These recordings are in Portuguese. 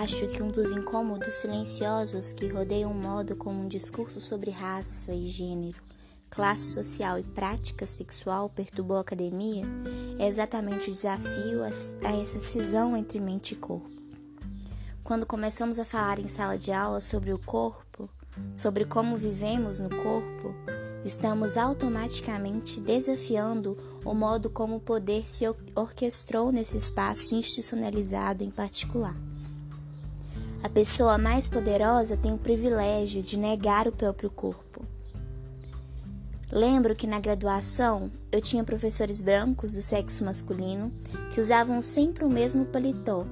Acho que um dos incômodos silenciosos que rodeiam o modo como um discurso sobre raça e gênero, classe social e prática sexual perturbou a academia é exatamente o desafio a essa cisão entre mente e corpo. Quando começamos a falar em sala de aula sobre o corpo, sobre como vivemos no corpo, estamos automaticamente desafiando o modo como o poder se orquestrou nesse espaço institucionalizado em particular. A pessoa mais poderosa tem o privilégio de negar o próprio corpo. Lembro que na graduação eu tinha professores brancos do sexo masculino que usavam sempre o mesmo paletó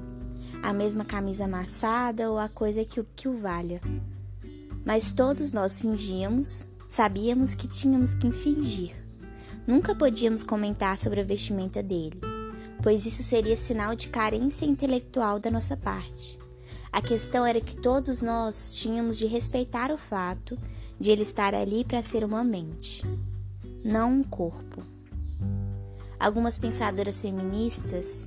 a mesma camisa amassada ou a coisa que, que o valha. Mas todos nós fingíamos, sabíamos que tínhamos que fingir. Nunca podíamos comentar sobre a vestimenta dele, pois isso seria sinal de carência intelectual da nossa parte. A questão era que todos nós tínhamos de respeitar o fato de ele estar ali para ser uma mente, não um corpo. Algumas pensadoras feministas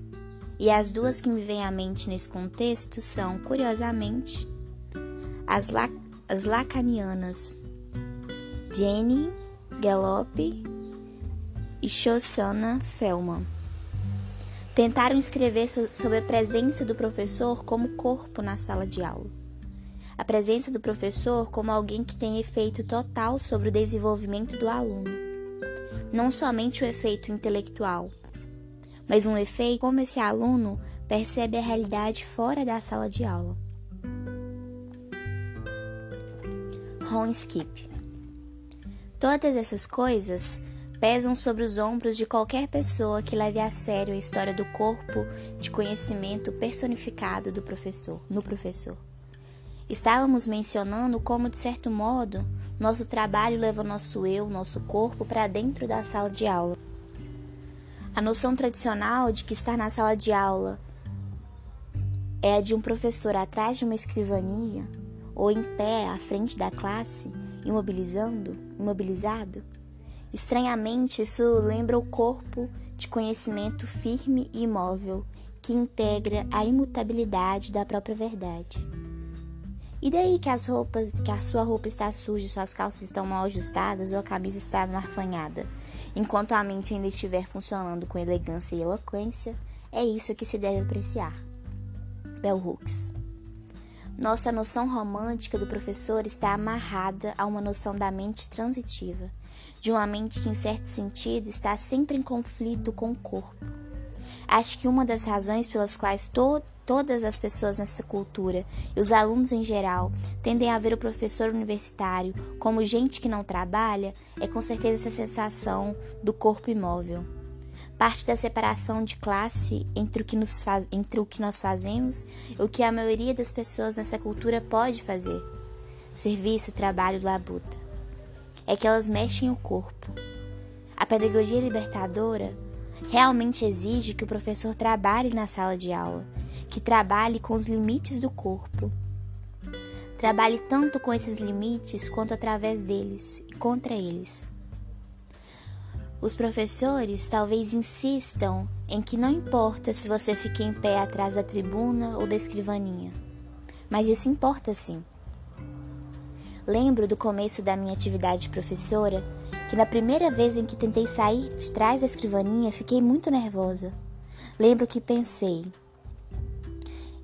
e as duas que me vêm à mente nesse contexto são, curiosamente, as, as lacanianas Jenny Gallop e Shoshana Fellman. Tentaram escrever sobre a presença do professor como corpo na sala de aula. A presença do professor como alguém que tem efeito total sobre o desenvolvimento do aluno. Não somente o efeito intelectual, mas um efeito como esse aluno percebe a realidade fora da sala de aula. Ron Skip Todas essas coisas pesam sobre os ombros de qualquer pessoa que leve a sério a história do corpo de conhecimento personificado do professor, no professor. Estávamos mencionando como, de certo modo, nosso trabalho leva nosso eu, nosso corpo, para dentro da sala de aula. A noção tradicional de que estar na sala de aula é a de um professor atrás de uma escrivaninha ou em pé à frente da classe, imobilizando, imobilizado. Estranhamente, isso lembra o corpo de conhecimento firme e imóvel que integra a imutabilidade da própria verdade. E daí que as roupas, que a sua roupa está suja, suas calças estão mal ajustadas ou a camisa está marfanhada? Enquanto a mente ainda estiver funcionando com elegância e eloquência, é isso que se deve apreciar. Bell Hooks. Nossa noção romântica do professor está amarrada a uma noção da mente transitiva, de uma mente que, em certo sentido, está sempre em conflito com o corpo. Acho que uma das razões pelas quais to todas as pessoas nessa cultura e os alunos em geral tendem a ver o professor universitário como gente que não trabalha é com certeza essa sensação do corpo imóvel. Parte da separação de classe entre o que, nos faz, entre o que nós fazemos e o que a maioria das pessoas nessa cultura pode fazer. Serviço, trabalho, labuta. É que elas mexem o corpo. A pedagogia libertadora realmente exige que o professor trabalhe na sala de aula, que trabalhe com os limites do corpo. Trabalhe tanto com esses limites quanto através deles e contra eles. Os professores talvez insistam em que não importa se você fica em pé atrás da tribuna ou da escrivaninha, mas isso importa sim. Lembro do começo da minha atividade de professora que na primeira vez em que tentei sair de trás da escrivaninha fiquei muito nervosa. Lembro que pensei: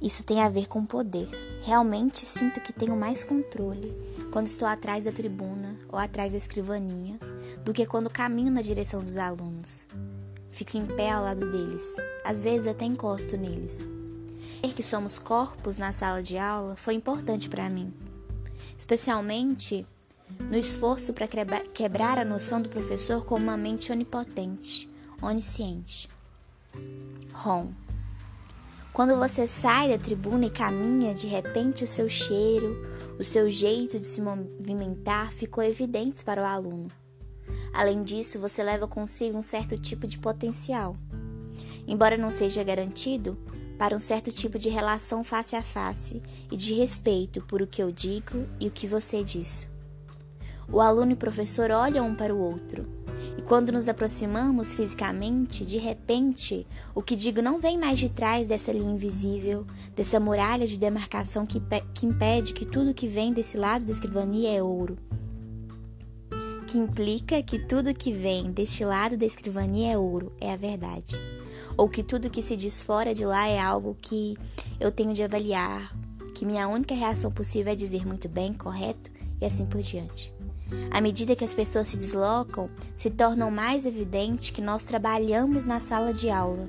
isso tem a ver com poder. Realmente sinto que tenho mais controle quando estou atrás da tribuna ou atrás da escrivaninha do que quando caminho na direção dos alunos. Fico em pé ao lado deles, às vezes até encosto neles. Ver que somos corpos na sala de aula foi importante para mim, especialmente no esforço para quebrar a noção do professor como uma mente onipotente, onisciente. Ron. Quando você sai da tribuna e caminha, de repente o seu cheiro, o seu jeito de se movimentar ficou evidentes para o aluno. Além disso, você leva consigo um certo tipo de potencial. Embora não seja garantido, para um certo tipo de relação face a face e de respeito por o que eu digo e o que você diz. O aluno e o professor olham um para o outro. E quando nos aproximamos fisicamente, de repente, o que digo não vem mais de trás dessa linha invisível, dessa muralha de demarcação que, que impede que tudo que vem desse lado da escrivania é ouro. Que implica que tudo que vem deste lado da escrivania é ouro, é a verdade. Ou que tudo que se diz fora de lá é algo que eu tenho de avaliar, que minha única reação possível é dizer muito bem, correto e assim por diante. À medida que as pessoas se deslocam, se torna mais evidente que nós trabalhamos na sala de aula.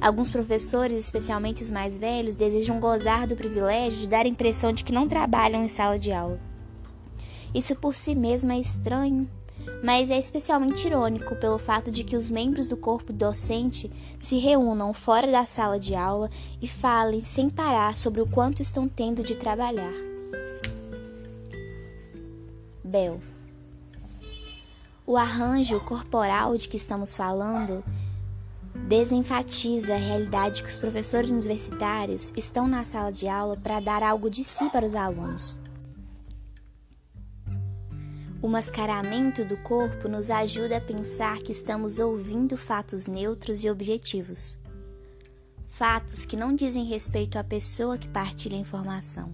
Alguns professores, especialmente os mais velhos, desejam gozar do privilégio de dar a impressão de que não trabalham em sala de aula. Isso por si mesmo é estranho, mas é especialmente irônico pelo fato de que os membros do corpo docente se reúnam fora da sala de aula e falem sem parar sobre o quanto estão tendo de trabalhar. Bel. O arranjo corporal de que estamos falando desenfatiza a realidade que os professores universitários estão na sala de aula para dar algo de si para os alunos. O mascaramento do corpo nos ajuda a pensar que estamos ouvindo fatos neutros e objetivos. Fatos que não dizem respeito à pessoa que partilha a informação.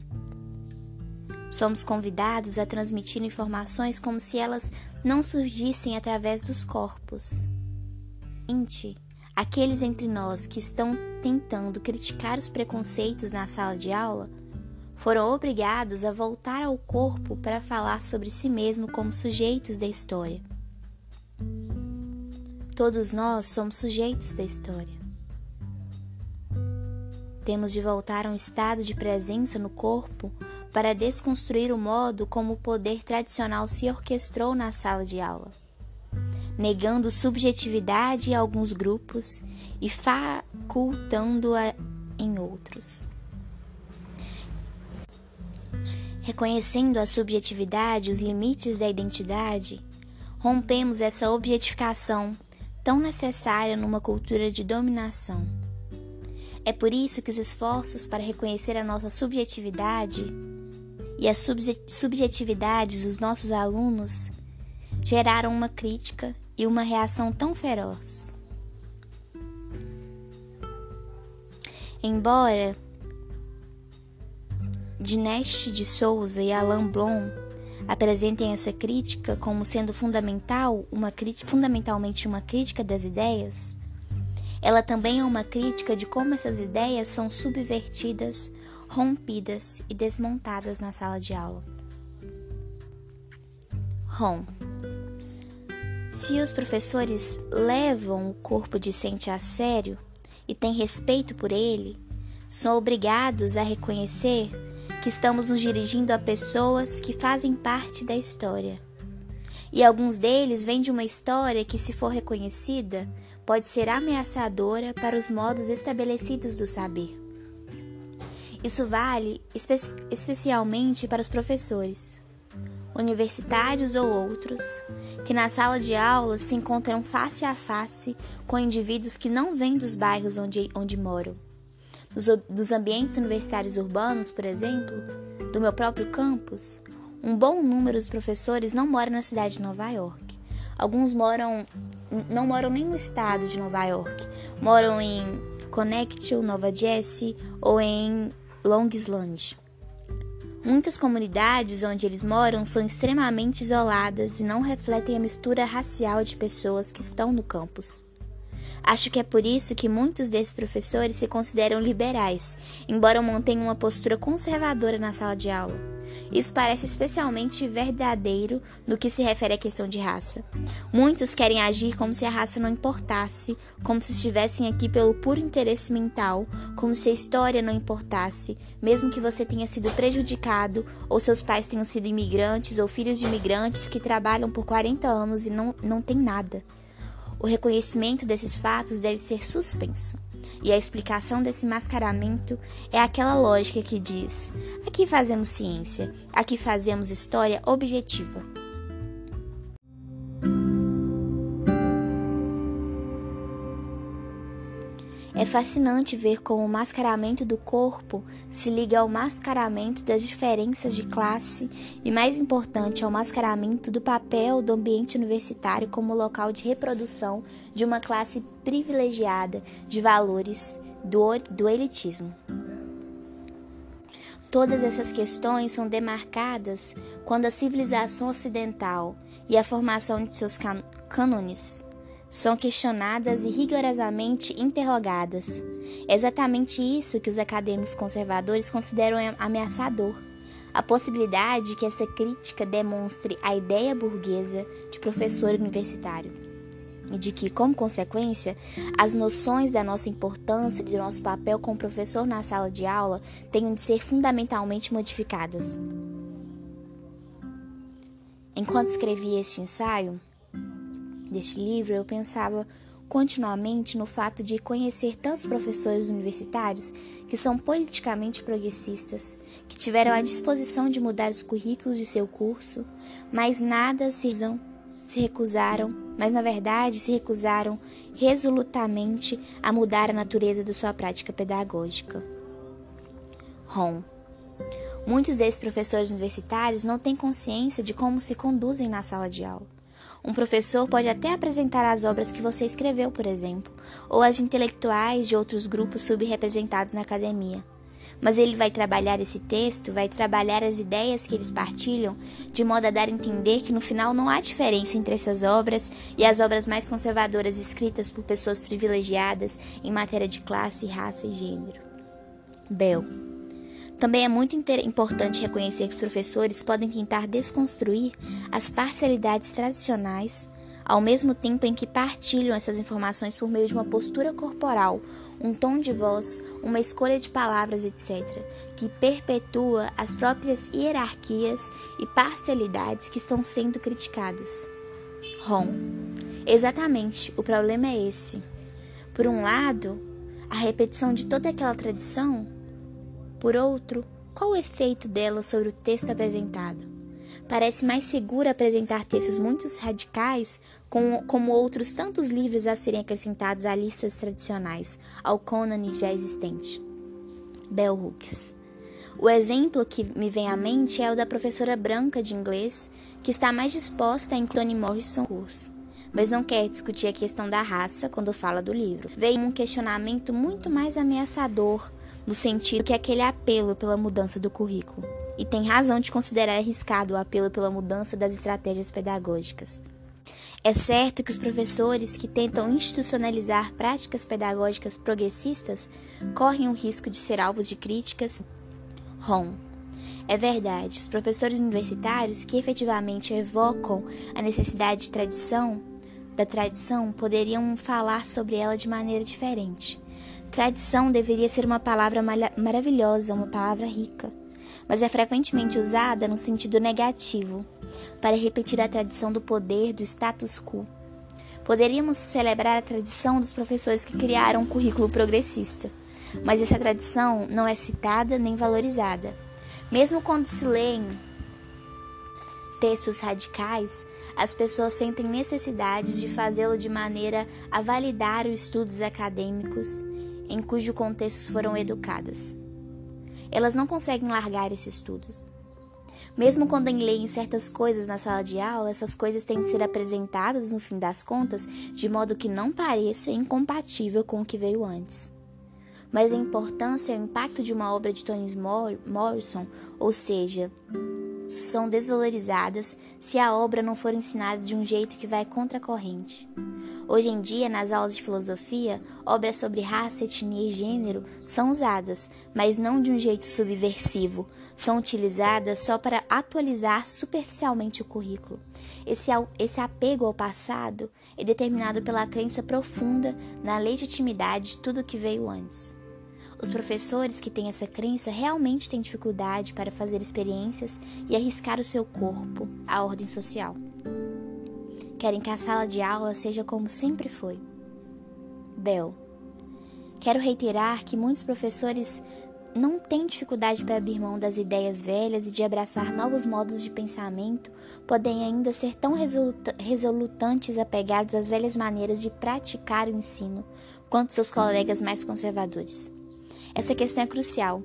Somos convidados a transmitir informações como se elas não surgissem através dos corpos. Ente, aqueles entre nós que estão tentando criticar os preconceitos na sala de aula foram obrigados a voltar ao corpo para falar sobre si mesmo como sujeitos da história. Todos nós somos sujeitos da história. Temos de voltar a um estado de presença no corpo para desconstruir o modo como o poder tradicional se orquestrou na sala de aula, negando subjetividade em alguns grupos e facultando-a em outros. Reconhecendo a subjetividade, os limites da identidade, rompemos essa objetificação tão necessária numa cultura de dominação. É por isso que os esforços para reconhecer a nossa subjetividade e as subjetividades dos nossos alunos geraram uma crítica e uma reação tão feroz. Embora Dinesh de Souza e Alain Blom apresentem essa crítica como sendo fundamental, uma crítica, fundamentalmente uma crítica das ideias, ela também é uma crítica de como essas ideias são subvertidas rompidas e desmontadas na sala de aula. ROM Se os professores levam o corpo discente a sério e têm respeito por ele, são obrigados a reconhecer que estamos nos dirigindo a pessoas que fazem parte da história. E alguns deles vêm de uma história que, se for reconhecida, pode ser ameaçadora para os modos estabelecidos do saber. Isso vale espe especialmente para os professores, universitários ou outros, que na sala de aula se encontram face a face com indivíduos que não vêm dos bairros onde, onde moram. Dos, dos ambientes universitários urbanos, por exemplo, do meu próprio campus, um bom número dos professores não mora na cidade de Nova York. Alguns moram não moram nem no estado de Nova York, moram em Connecticut, Nova Jersey ou em Long Island. Muitas comunidades onde eles moram são extremamente isoladas e não refletem a mistura racial de pessoas que estão no campus. Acho que é por isso que muitos desses professores se consideram liberais, embora mantenham uma postura conservadora na sala de aula. Isso parece especialmente verdadeiro no que se refere à questão de raça. Muitos querem agir como se a raça não importasse, como se estivessem aqui pelo puro interesse mental, como se a história não importasse, mesmo que você tenha sido prejudicado ou seus pais tenham sido imigrantes ou filhos de imigrantes que trabalham por 40 anos e não, não tem nada. O reconhecimento desses fatos deve ser suspenso. E a explicação desse mascaramento é aquela lógica que diz: aqui fazemos ciência, aqui fazemos história objetiva. Fascinante ver como o mascaramento do corpo se liga ao mascaramento das diferenças de classe e, mais importante, ao mascaramento do papel do ambiente universitário como local de reprodução de uma classe privilegiada de valores do, do elitismo. Todas essas questões são demarcadas quando a civilização ocidental e a formação de seus cânones são questionadas e rigorosamente interrogadas. É exatamente isso que os acadêmicos conservadores consideram ameaçador. A possibilidade de que essa crítica demonstre a ideia burguesa de professor universitário. E de que, como consequência, as noções da nossa importância e do nosso papel como professor na sala de aula tenham de ser fundamentalmente modificadas. Enquanto escrevia este ensaio, deste livro, eu pensava continuamente no fato de conhecer tantos professores universitários que são politicamente progressistas, que tiveram a disposição de mudar os currículos de seu curso, mas nada se, se recusaram, mas na verdade se recusaram resolutamente a mudar a natureza da sua prática pedagógica. Rom. Muitos desses professores universitários não têm consciência de como se conduzem na sala de aula. Um professor pode até apresentar as obras que você escreveu, por exemplo, ou as de intelectuais de outros grupos subrepresentados na academia. Mas ele vai trabalhar esse texto, vai trabalhar as ideias que eles partilham, de modo a dar a entender que no final não há diferença entre essas obras e as obras mais conservadoras escritas por pessoas privilegiadas em matéria de classe, raça e gênero. Bell. Também é muito importante reconhecer que os professores podem tentar desconstruir as parcialidades tradicionais, ao mesmo tempo em que partilham essas informações por meio de uma postura corporal, um tom de voz, uma escolha de palavras, etc., que perpetua as próprias hierarquias e parcialidades que estão sendo criticadas. Rom. Exatamente, o problema é esse. Por um lado, a repetição de toda aquela tradição por outro, qual o efeito dela sobre o texto apresentado? Parece mais seguro apresentar textos muito radicais, como, como outros tantos livros a serem acrescentados a listas tradicionais, ao cânone já existente. Bell Hooks. O exemplo que me vem à mente é o da professora branca de inglês, que está mais disposta a incluir Morrison no curso, mas não quer discutir a questão da raça quando fala do livro. Veio um questionamento muito mais ameaçador no sentido que aquele apelo pela mudança do currículo. E tem razão de considerar arriscado o apelo pela mudança das estratégias pedagógicas. É certo que os professores que tentam institucionalizar práticas pedagógicas progressistas correm o risco de ser alvos de críticas. ROM. É verdade, os professores universitários que efetivamente evocam a necessidade de tradição, da tradição, poderiam falar sobre ela de maneira diferente. Tradição deveria ser uma palavra maravilhosa, uma palavra rica, mas é frequentemente usada no sentido negativo, para repetir a tradição do poder do status quo. Poderíamos celebrar a tradição dos professores que criaram um currículo progressista, mas essa tradição não é citada nem valorizada. Mesmo quando se leem textos radicais, as pessoas sentem necessidade de fazê-lo de maneira a validar os estudos acadêmicos em cujo contexto foram educadas. Elas não conseguem largar esses estudos. Mesmo quando leem certas coisas na sala de aula, essas coisas têm de ser apresentadas, no fim das contas, de modo que não pareça incompatível com o que veio antes. Mas a importância e o impacto de uma obra de Tony Morrison, ou seja, são desvalorizadas se a obra não for ensinada de um jeito que vai contra a corrente. Hoje em dia, nas aulas de filosofia, obras sobre raça, etnia e gênero são usadas, mas não de um jeito subversivo. São utilizadas só para atualizar superficialmente o currículo. Esse, esse apego ao passado é determinado pela crença profunda na legitimidade de tudo que veio antes. Os professores que têm essa crença realmente têm dificuldade para fazer experiências e arriscar o seu corpo à ordem social. Querem que a sala de aula seja como sempre foi. Bel. Quero reiterar que muitos professores não têm dificuldade para abrir mão das ideias velhas e de abraçar novos modos de pensamento, podem ainda ser tão resolutantes apegados às velhas maneiras de praticar o ensino, quanto seus colegas mais conservadores. Essa questão é crucial.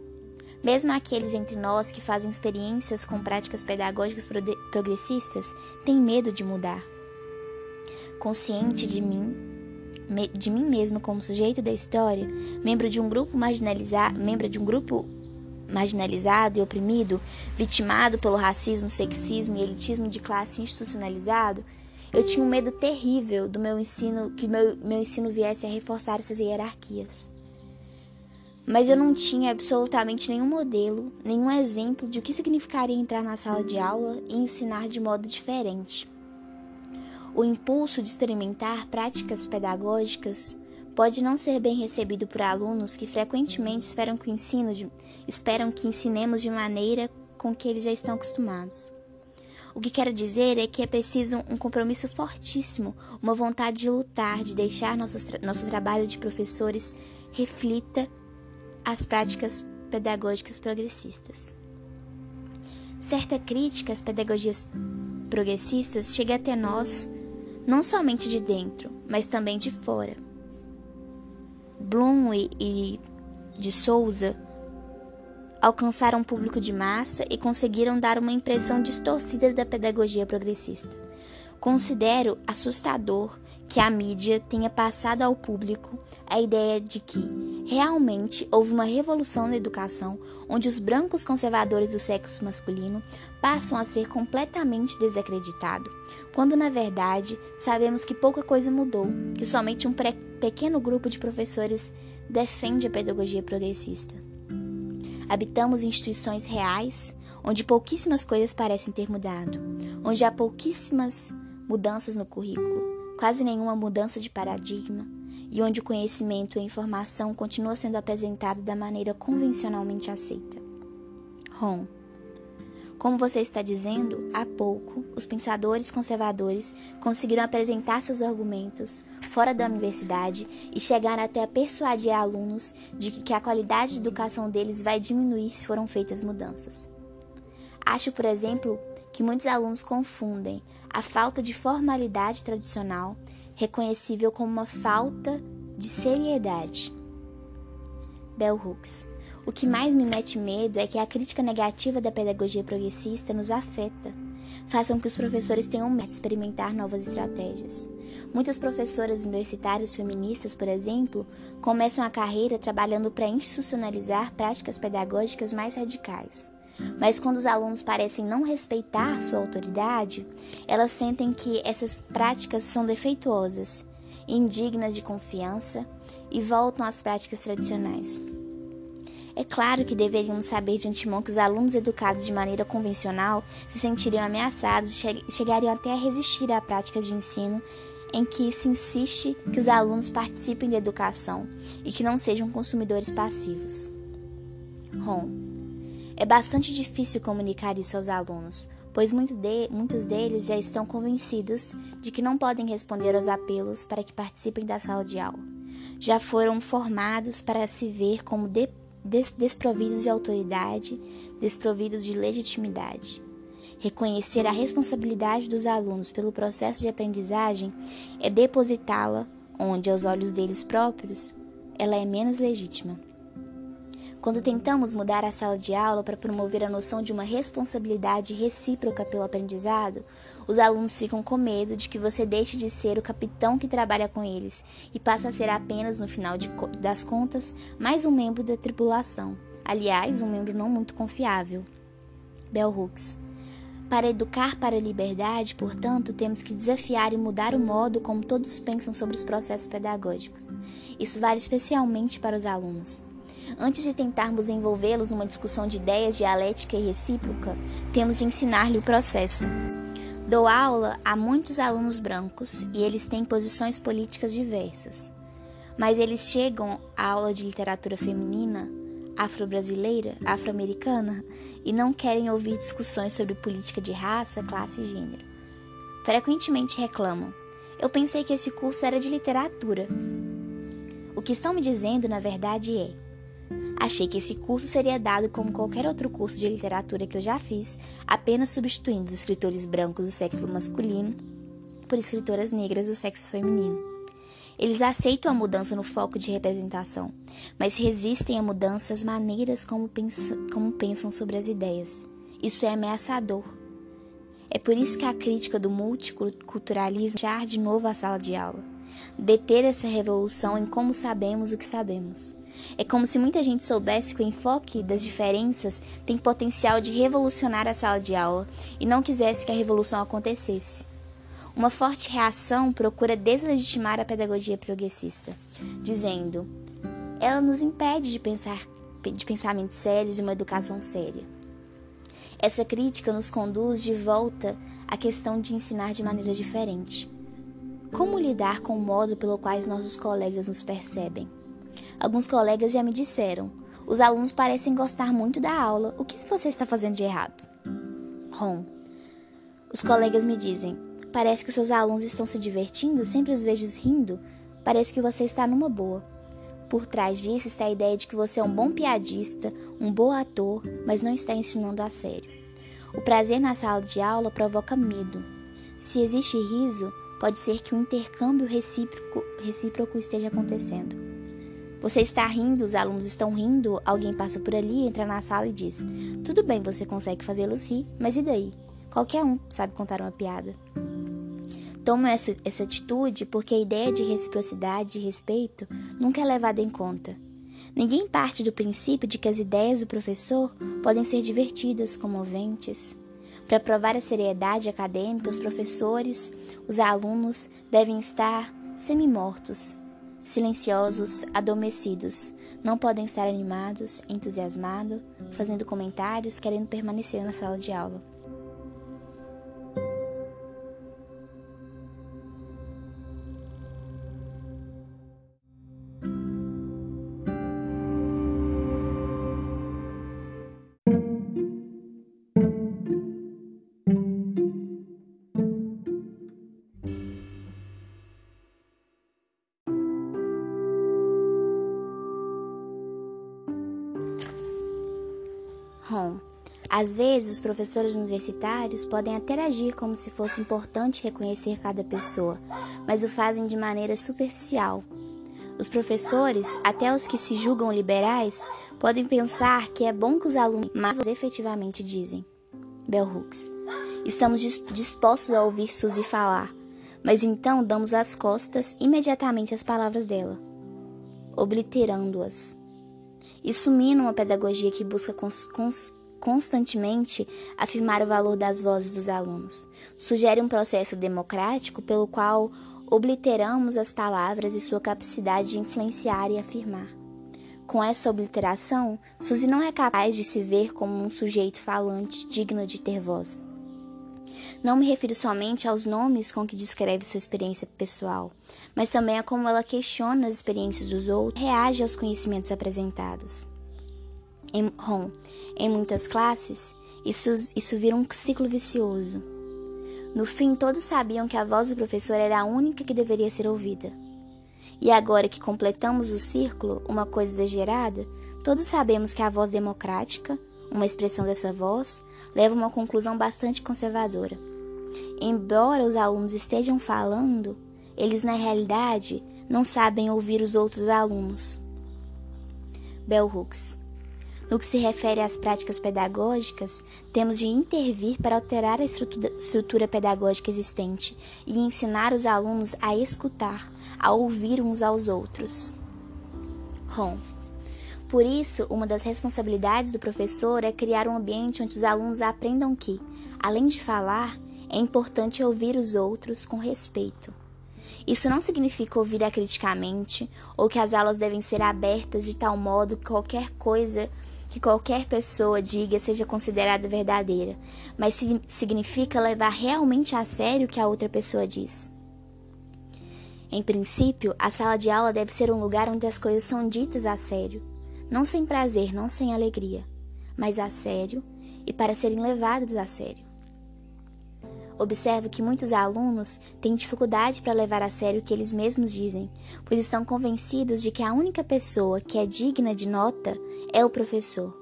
Mesmo aqueles entre nós que fazem experiências com práticas pedagógicas progressistas têm medo de mudar. Consciente de mim, de mim mesmo como sujeito da história, membro de um grupo marginalizado, membro de um grupo marginalizado e oprimido, vitimado pelo racismo, sexismo e elitismo de classe institucionalizado, eu tinha um medo terrível do meu ensino, que meu, meu ensino viesse a reforçar essas hierarquias. Mas eu não tinha absolutamente nenhum modelo, nenhum exemplo de o que significaria entrar na sala de aula e ensinar de modo diferente. O impulso de experimentar práticas pedagógicas pode não ser bem recebido por alunos que frequentemente esperam que, ensino de, esperam que ensinemos de maneira com que eles já estão acostumados. O que quero dizer é que é preciso um compromisso fortíssimo, uma vontade de lutar, de deixar nosso, nosso trabalho de professores reflita as práticas pedagógicas progressistas. Certa crítica às pedagogias progressistas chega até nós não somente de dentro, mas também de fora. Bloom e de Souza alcançaram público de massa e conseguiram dar uma impressão distorcida da pedagogia progressista. Considero assustador que a mídia tenha passado ao público a ideia de que realmente houve uma revolução na educação onde os brancos conservadores do sexo masculino passam a ser completamente desacreditados, quando na verdade sabemos que pouca coisa mudou, que somente um pequeno grupo de professores defende a pedagogia progressista. Habitamos instituições reais onde pouquíssimas coisas parecem ter mudado, onde há pouquíssimas mudanças no currículo, quase nenhuma mudança de paradigma, e onde o conhecimento e a informação continuam sendo apresentados da maneira convencionalmente aceita. Ron. Como você está dizendo, há pouco, os pensadores conservadores conseguiram apresentar seus argumentos fora da universidade e chegaram até a persuadir alunos de que a qualidade de educação deles vai diminuir se foram feitas mudanças. Acho, por exemplo, que muitos alunos confundem a falta de formalidade tradicional, reconhecível como uma falta de seriedade. Bell Hooks o que mais me mete medo é que a crítica negativa da pedagogia progressista nos afeta, façam que os professores tenham medo de experimentar novas estratégias. Muitas professoras universitárias feministas, por exemplo, começam a carreira trabalhando para institucionalizar práticas pedagógicas mais radicais. Mas quando os alunos parecem não respeitar sua autoridade, elas sentem que essas práticas são defeituosas, indignas de confiança e voltam às práticas tradicionais. É claro que deveríamos saber de antemão que os alunos educados de maneira convencional se sentiriam ameaçados e chegariam até a resistir a práticas de ensino em que se insiste que os alunos participem da educação e que não sejam consumidores passivos. Ron. É bastante difícil comunicar isso aos alunos, pois muito de, muitos deles já estão convencidos de que não podem responder aos apelos para que participem da sala de aula. Já foram formados para se ver como de, des desprovidos de autoridade, desprovidos de legitimidade. Reconhecer a responsabilidade dos alunos pelo processo de aprendizagem é depositá-la onde, aos olhos deles próprios, ela é menos legítima. Quando tentamos mudar a sala de aula para promover a noção de uma responsabilidade recíproca pelo aprendizado, os alunos ficam com medo de que você deixe de ser o capitão que trabalha com eles e passe a ser apenas, no final de, das contas, mais um membro da tripulação. Aliás, um membro não muito confiável. Bell Hooks. Para educar para a liberdade, portanto, temos que desafiar e mudar o modo como todos pensam sobre os processos pedagógicos. Isso vale especialmente para os alunos. Antes de tentarmos envolvê-los numa discussão de ideias dialética e recíproca, temos de ensinar-lhe o processo. Dou aula a muitos alunos brancos e eles têm posições políticas diversas. Mas eles chegam à aula de literatura feminina, afro-brasileira, afro-americana e não querem ouvir discussões sobre política de raça, classe e gênero. Frequentemente reclamam: Eu pensei que esse curso era de literatura. O que estão me dizendo, na verdade, é: Achei que esse curso seria dado como qualquer outro curso de literatura que eu já fiz, apenas substituindo os escritores brancos do sexo masculino por escritoras negras do sexo feminino. Eles aceitam a mudança no foco de representação, mas resistem à mudança as maneiras como, pensa, como pensam sobre as ideias. Isso é ameaçador. É por isso que a crítica do multiculturalismo char de novo a sala de aula, deter essa revolução em como sabemos o que sabemos. É como se muita gente soubesse que o enfoque das diferenças tem potencial de revolucionar a sala de aula e não quisesse que a revolução acontecesse. Uma forte reação procura deslegitimar a pedagogia progressista, dizendo: ela nos impede de pensar de pensamentos sérios e uma educação séria. Essa crítica nos conduz de volta à questão de ensinar de maneira diferente. Como lidar com o modo pelo qual nossos colegas nos percebem? Alguns colegas já me disseram: os alunos parecem gostar muito da aula. O que você está fazendo de errado? Ron. Os colegas me dizem: Parece que seus alunos estão se divertindo, sempre os vejo rindo. Parece que você está numa boa. Por trás disso está a ideia de que você é um bom piadista, um bom ator, mas não está ensinando a sério. O prazer na sala de aula provoca medo. Se existe riso, pode ser que um intercâmbio recíproco, recíproco esteja acontecendo. Você está rindo, os alunos estão rindo, alguém passa por ali, entra na sala e diz: Tudo bem, você consegue fazê-los rir, mas e daí? Qualquer um sabe contar uma piada. Tomo essa, essa atitude porque a ideia de reciprocidade e respeito nunca é levada em conta. Ninguém parte do princípio de que as ideias do professor podem ser divertidas, comoventes. Para provar a seriedade acadêmica, os professores, os alunos devem estar semi-mortos, silenciosos, adormecidos. Não podem estar animados, entusiasmados, fazendo comentários, querendo permanecer na sala de aula. Às vezes, os professores universitários podem até agir como se fosse importante reconhecer cada pessoa, mas o fazem de maneira superficial. Os professores, até os que se julgam liberais, podem pensar que é bom que os alunos, mas efetivamente dizem. Bell Hooks. Estamos dispostos a ouvir Suzy falar, mas então damos as costas imediatamente às palavras dela, obliterando-as. Isso mina uma pedagogia que busca cons cons constantemente afirmar o valor das vozes dos alunos. Sugere um processo democrático pelo qual obliteramos as palavras e sua capacidade de influenciar e afirmar. Com essa obliteração, Suzy não é capaz de se ver como um sujeito falante digno de ter voz. Não me refiro somente aos nomes com que descreve sua experiência pessoal, mas também a como ela questiona as experiências dos outros e reage aos conhecimentos apresentados. Em Rom, em muitas classes, isso, isso vira um ciclo vicioso. No fim, todos sabiam que a voz do professor era a única que deveria ser ouvida. E agora que completamos o círculo, uma coisa exagerada, todos sabemos que a voz democrática, uma expressão dessa voz, leva a uma conclusão bastante conservadora. Embora os alunos estejam falando, eles na realidade não sabem ouvir os outros alunos. Bell Hooks. No que se refere às práticas pedagógicas, temos de intervir para alterar a estrutura, pedagógica existente e ensinar os alunos a escutar, a ouvir uns aos outros. Ron. Por isso, uma das responsabilidades do professor é criar um ambiente onde os alunos aprendam que, além de falar, é importante ouvir os outros com respeito. Isso não significa ouvir acriticamente ou que as aulas devem ser abertas de tal modo que qualquer coisa que qualquer pessoa diga seja considerada verdadeira, mas significa levar realmente a sério o que a outra pessoa diz. Em princípio, a sala de aula deve ser um lugar onde as coisas são ditas a sério não sem prazer, não sem alegria, mas a sério e para serem levadas a sério. Observo que muitos alunos têm dificuldade para levar a sério o que eles mesmos dizem, pois estão convencidos de que a única pessoa que é digna de nota é o professor.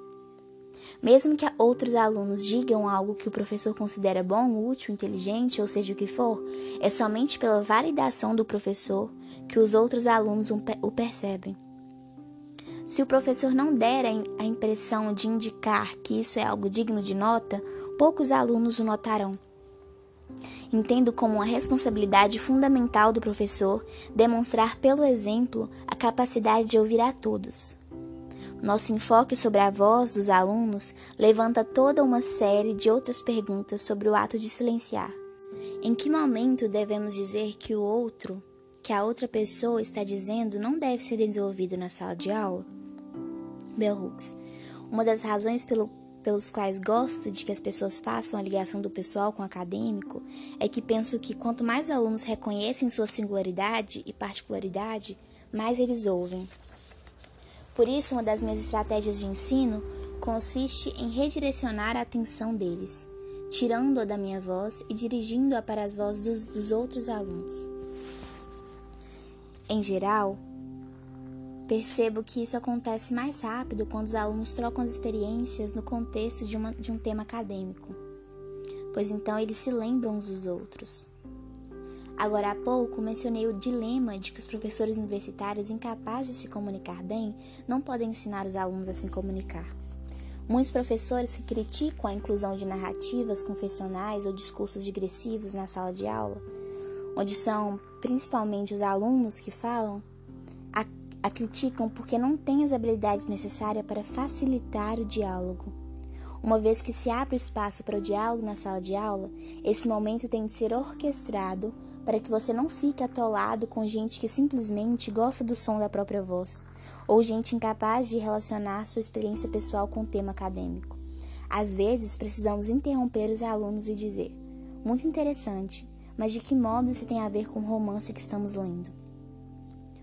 Mesmo que outros alunos digam algo que o professor considera bom, útil, inteligente, ou seja o que for, é somente pela validação do professor que os outros alunos o percebem. Se o professor não der a impressão de indicar que isso é algo digno de nota, poucos alunos o notarão. Entendo como uma responsabilidade fundamental do professor demonstrar pelo exemplo a capacidade de ouvir a todos. Nosso enfoque sobre a voz dos alunos levanta toda uma série de outras perguntas sobre o ato de silenciar. Em que momento devemos dizer que o outro, que a outra pessoa está dizendo, não deve ser desenvolvido na sala de aula? Bell Hooks. Uma das razões pelo, pelos quais gosto de que as pessoas façam a ligação do pessoal com o acadêmico é que penso que quanto mais alunos reconhecem sua singularidade e particularidade, mais eles ouvem. Por isso, uma das minhas estratégias de ensino consiste em redirecionar a atenção deles, tirando-a da minha voz e dirigindo-a para as vozes dos, dos outros alunos. Em geral, percebo que isso acontece mais rápido quando os alunos trocam as experiências no contexto de, uma, de um tema acadêmico, pois então eles se lembram uns dos outros. Agora há pouco mencionei o dilema de que os professores universitários incapazes de se comunicar bem não podem ensinar os alunos a se comunicar. Muitos professores que criticam a inclusão de narrativas confessionais ou discursos digressivos na sala de aula, onde são principalmente os alunos que falam, a, a criticam porque não têm as habilidades necessárias para facilitar o diálogo. Uma vez que se abre espaço para o diálogo na sala de aula, esse momento tem de ser orquestrado para que você não fique atolado com gente que simplesmente gosta do som da própria voz, ou gente incapaz de relacionar sua experiência pessoal com o tema acadêmico. Às vezes, precisamos interromper os alunos e dizer: Muito interessante, mas de que modo isso tem a ver com o romance que estamos lendo?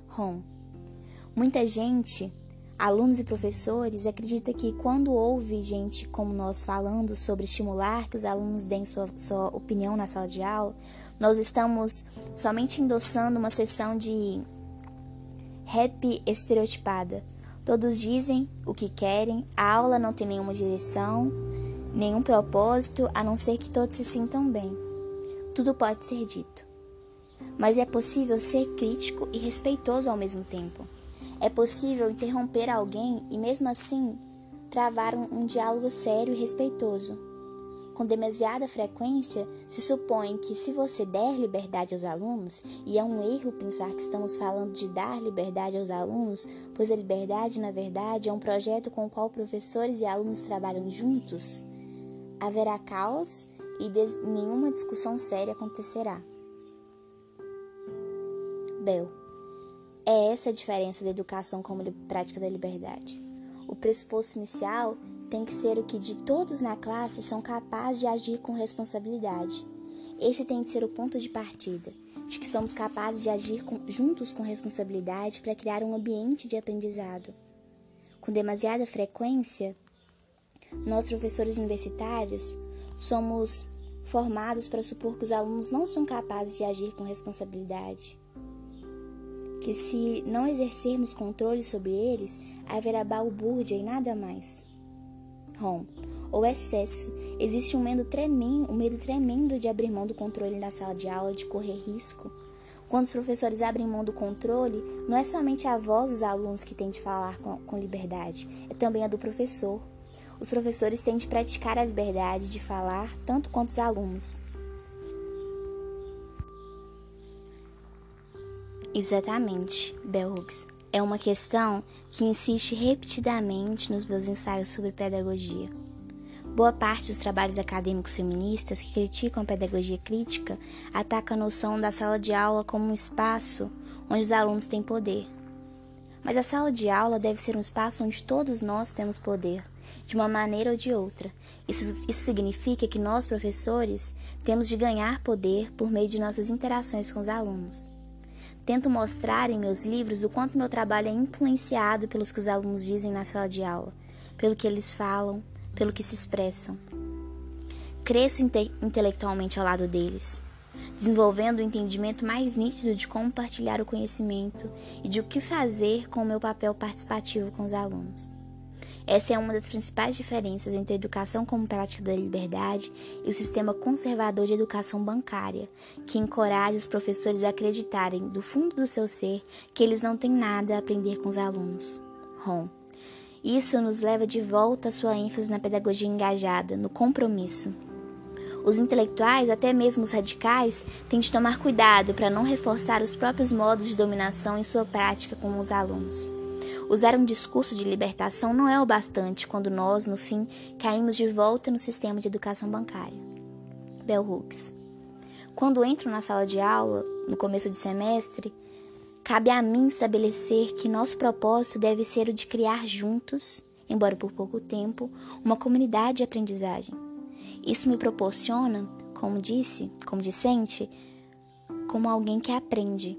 Rom. Muita gente alunos e professores acredita que quando ouve gente como nós falando sobre estimular que os alunos deem sua, sua opinião na sala de aula, nós estamos somente endossando uma sessão de rap estereotipada. Todos dizem o que querem, a aula não tem nenhuma direção, nenhum propósito, a não ser que todos se sintam bem. Tudo pode ser dito. Mas é possível ser crítico e respeitoso ao mesmo tempo. É possível interromper alguém e, mesmo assim, travar um, um diálogo sério e respeitoso. Com demasiada frequência, se supõe que se você der liberdade aos alunos, e é um erro pensar que estamos falando de dar liberdade aos alunos, pois a liberdade, na verdade, é um projeto com o qual professores e alunos trabalham juntos, haverá caos e nenhuma discussão séria acontecerá. Bell é essa a diferença da educação como prática da liberdade. O pressuposto inicial tem que ser o que de todos na classe são capazes de agir com responsabilidade. Esse tem que ser o ponto de partida, de que somos capazes de agir com, juntos com responsabilidade para criar um ambiente de aprendizado. Com demasiada frequência, nós, professores universitários, somos formados para supor que os alunos não são capazes de agir com responsabilidade que se não exercermos controle sobre eles, haverá balbúrdia e nada mais. Rom, ou excesso. Existe um medo, tremendo, um medo tremendo de abrir mão do controle na sala de aula, de correr risco. Quando os professores abrem mão do controle, não é somente a voz dos alunos que tem de falar com, com liberdade, é também a do professor. Os professores têm de praticar a liberdade de falar tanto quanto os alunos. Exatamente, Bell Hooks. É uma questão que insiste repetidamente nos meus ensaios sobre pedagogia. Boa parte dos trabalhos acadêmicos feministas que criticam a pedagogia crítica ataca a noção da sala de aula como um espaço onde os alunos têm poder. Mas a sala de aula deve ser um espaço onde todos nós temos poder, de uma maneira ou de outra. Isso, isso significa que nós, professores, temos de ganhar poder por meio de nossas interações com os alunos. Tento mostrar em meus livros o quanto meu trabalho é influenciado pelos que os alunos dizem na sala de aula, pelo que eles falam, pelo que se expressam. Cresço inte intelectualmente ao lado deles, desenvolvendo o um entendimento mais nítido de como partilhar o conhecimento e de o que fazer com o meu papel participativo com os alunos. Essa é uma das principais diferenças entre a educação como prática da liberdade e o sistema conservador de educação bancária, que encoraja os professores a acreditarem, do fundo do seu ser, que eles não têm nada a aprender com os alunos. Ron. Isso nos leva de volta à sua ênfase na pedagogia engajada, no compromisso. Os intelectuais, até mesmo os radicais, têm de tomar cuidado para não reforçar os próprios modos de dominação em sua prática com os alunos. Usar um discurso de libertação não é o bastante quando nós, no fim, caímos de volta no sistema de educação bancária. Bell Hooks. Quando entro na sala de aula, no começo de semestre, cabe a mim estabelecer que nosso propósito deve ser o de criar juntos, embora por pouco tempo, uma comunidade de aprendizagem. Isso me proporciona, como disse, como discente, como alguém que aprende,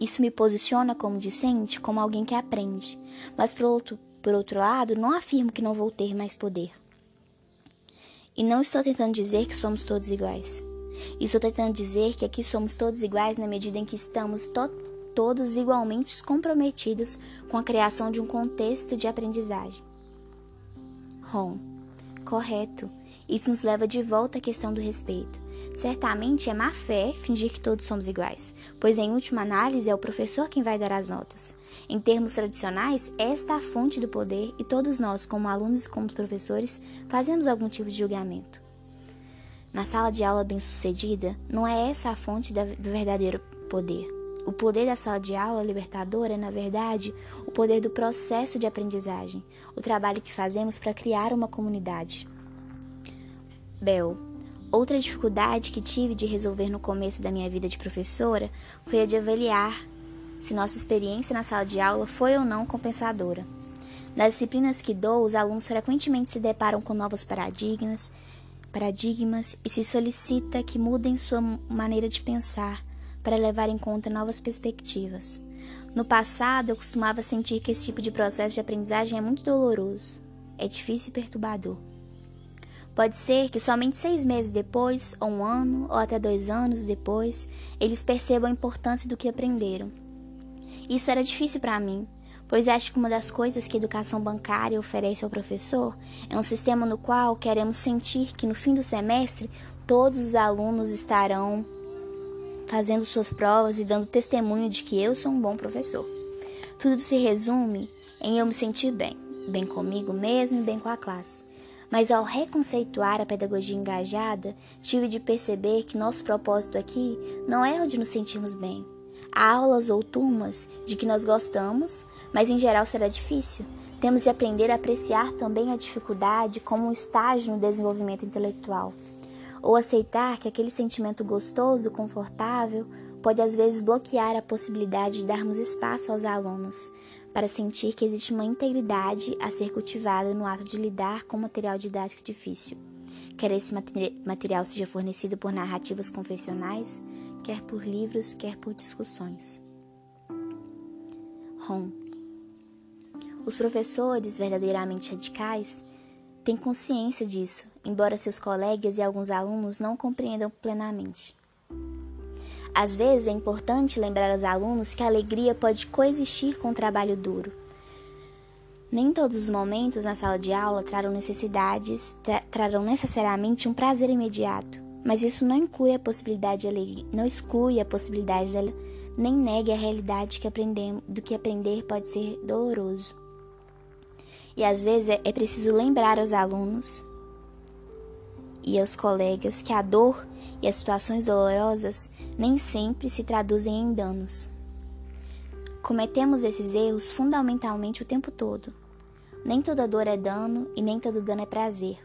isso me posiciona como discente, como alguém que aprende. Mas, por outro, por outro lado, não afirmo que não vou ter mais poder. E não estou tentando dizer que somos todos iguais. Estou tentando dizer que aqui somos todos iguais na medida em que estamos to todos igualmente comprometidos com a criação de um contexto de aprendizagem. Ron. Correto. Isso nos leva de volta à questão do respeito. Certamente é má fé fingir que todos somos iguais, pois em última análise é o professor quem vai dar as notas. Em termos tradicionais, esta é a fonte do poder e todos nós, como alunos e como professores, fazemos algum tipo de julgamento. Na sala de aula bem-sucedida, não é essa a fonte do verdadeiro poder. O poder da sala de aula libertadora é, na verdade, o poder do processo de aprendizagem, o trabalho que fazemos para criar uma comunidade. Bell Outra dificuldade que tive de resolver no começo da minha vida de professora foi a de avaliar se nossa experiência na sala de aula foi ou não compensadora. Nas disciplinas que dou, os alunos frequentemente se deparam com novos paradigmas, paradigmas e se solicita que mudem sua maneira de pensar para levar em conta novas perspectivas. No passado, eu costumava sentir que esse tipo de processo de aprendizagem é muito doloroso, é difícil e perturbador. Pode ser que somente seis meses depois, ou um ano, ou até dois anos depois, eles percebam a importância do que aprenderam. Isso era difícil para mim, pois acho que uma das coisas que a educação bancária oferece ao professor é um sistema no qual queremos sentir que no fim do semestre todos os alunos estarão fazendo suas provas e dando testemunho de que eu sou um bom professor. Tudo se resume em eu me sentir bem, bem comigo mesmo e bem com a classe. Mas ao reconceituar a pedagogia engajada, tive de perceber que nosso propósito aqui não é o de nos sentirmos bem. Há aulas ou turmas de que nós gostamos, mas em geral será difícil. Temos de aprender a apreciar também a dificuldade como um estágio no desenvolvimento intelectual. Ou aceitar que aquele sentimento gostoso, confortável, pode às vezes bloquear a possibilidade de darmos espaço aos alunos, para sentir que existe uma integridade a ser cultivada no ato de lidar com material didático difícil, quer esse material seja fornecido por narrativas confessionais, quer por livros, quer por discussões. Ron. Os professores verdadeiramente radicais têm consciência disso, embora seus colegas e alguns alunos não compreendam plenamente. Às vezes é importante lembrar aos alunos que a alegria pode coexistir com o trabalho duro. Nem todos os momentos na sala de aula trarão necessidades, tra trarão necessariamente um prazer imediato, mas isso não inclui a possibilidade não exclui a possibilidade dela, nem nega a realidade que aprendemos, do que aprender pode ser doloroso. E às vezes é, é preciso lembrar aos alunos e aos colegas que a dor e as situações dolorosas nem sempre se traduzem em danos. Cometemos esses erros fundamentalmente o tempo todo. Nem toda dor é dano e nem todo dano é prazer.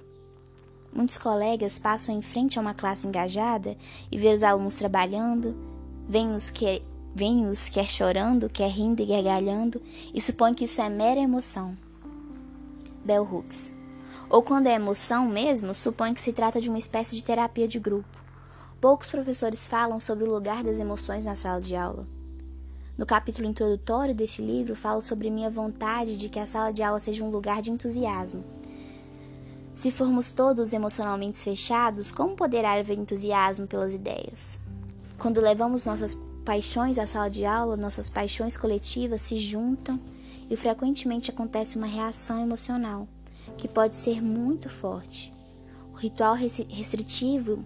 Muitos colegas passam em frente a uma classe engajada e vê os alunos trabalhando, vêm-nos que, vem quer chorando, quer rindo e gargalhando e supõem que isso é mera emoção. Bell Hooks ou quando é emoção mesmo, supõe que se trata de uma espécie de terapia de grupo. Poucos professores falam sobre o lugar das emoções na sala de aula. No capítulo introdutório deste livro, falo sobre minha vontade de que a sala de aula seja um lugar de entusiasmo. Se formos todos emocionalmente fechados, como poderá haver entusiasmo pelas ideias? Quando levamos nossas paixões à sala de aula, nossas paixões coletivas se juntam e frequentemente acontece uma reação emocional, que pode ser muito forte. O ritual restritivo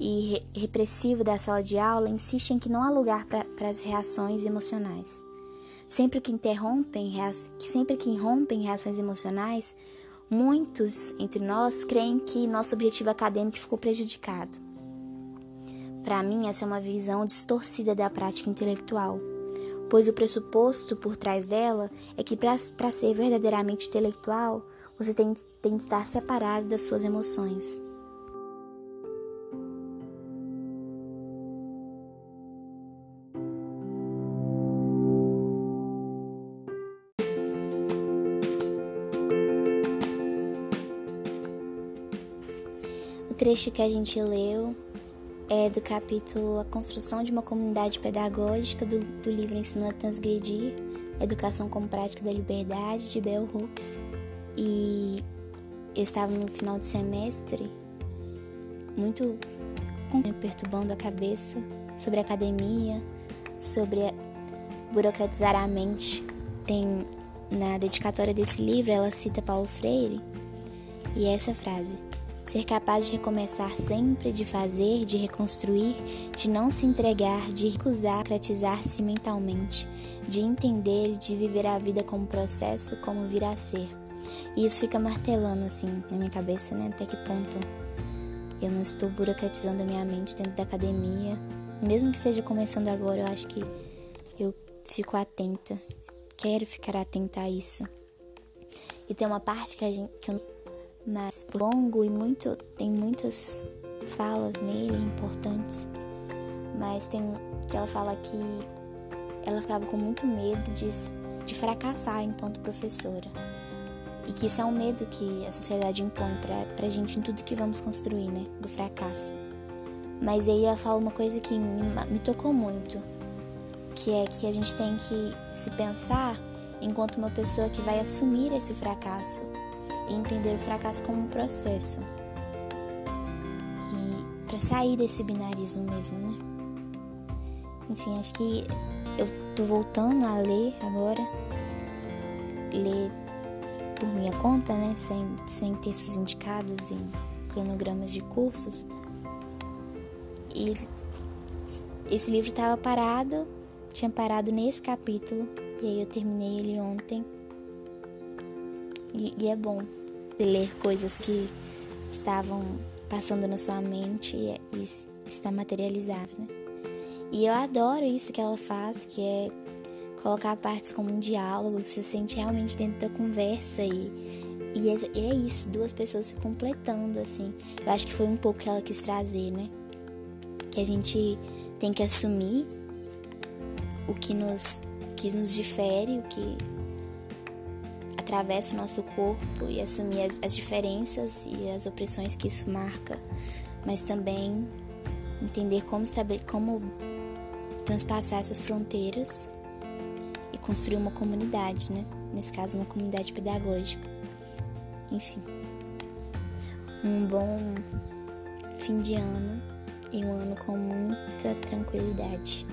e repressivo da sala de aula insiste em que não há lugar para as reações emocionais. Sempre que interrompem, sempre que irrompem reações emocionais, muitos entre nós creem que nosso objetivo acadêmico ficou prejudicado. Para mim, essa é uma visão distorcida da prática intelectual, pois o pressuposto por trás dela é que para ser verdadeiramente intelectual, você tem, tem de estar separado das suas emoções. Trecho que a gente leu é do capítulo A Construção de uma Comunidade Pedagógica do, do livro Ensino a Transgredir, Educação como Prática da Liberdade, de Bell Hooks. E eu estava no final de semestre, muito perturbando a cabeça sobre a academia, sobre burocratizar a mente. Tem na dedicatória desse livro, ela cita Paulo Freire e essa frase: ser capaz de recomeçar sempre, de fazer, de reconstruir, de não se entregar, de recusar, cratizar-se mentalmente, de entender de viver a vida como processo, como vir a ser. E isso fica martelando assim na minha cabeça, né? Até que ponto eu não estou burocratizando a minha mente dentro da academia. Mesmo que seja começando agora, eu acho que eu fico atenta. Quero ficar atenta a isso. E tem uma parte que, a gente, que eu mas longo e muito tem muitas falas nele importantes, mas tem que ela fala que ela ficava com muito medo de, de fracassar enquanto professora. E que isso é um medo que a sociedade impõe pra, pra gente em tudo que vamos construir, né? Do fracasso. Mas aí ela fala uma coisa que me, me tocou muito, que é que a gente tem que se pensar enquanto uma pessoa que vai assumir esse fracasso e entender o fracasso como um processo. E para sair desse binarismo mesmo, né? Enfim, acho que eu tô voltando a ler agora. Ler por minha conta, né? Sem, sem textos indicados em cronogramas de cursos. E esse livro estava parado, tinha parado nesse capítulo, e aí eu terminei ele ontem. E, e é bom ler coisas que estavam passando na sua mente e, e está materializado, né? E eu adoro isso que ela faz, que é colocar partes como um diálogo, que você sente realmente dentro da conversa e, e é, é, isso, duas pessoas se completando, assim. Eu acho que foi um pouco que ela quis trazer, né? Que a gente tem que assumir o que nos, que nos difere, o que atravessa o nosso corpo e assumir as, as diferenças e as opressões que isso marca, mas também entender como, saber, como transpassar essas fronteiras e construir uma comunidade, né? Nesse caso, uma comunidade pedagógica. Enfim, um bom fim de ano e um ano com muita tranquilidade.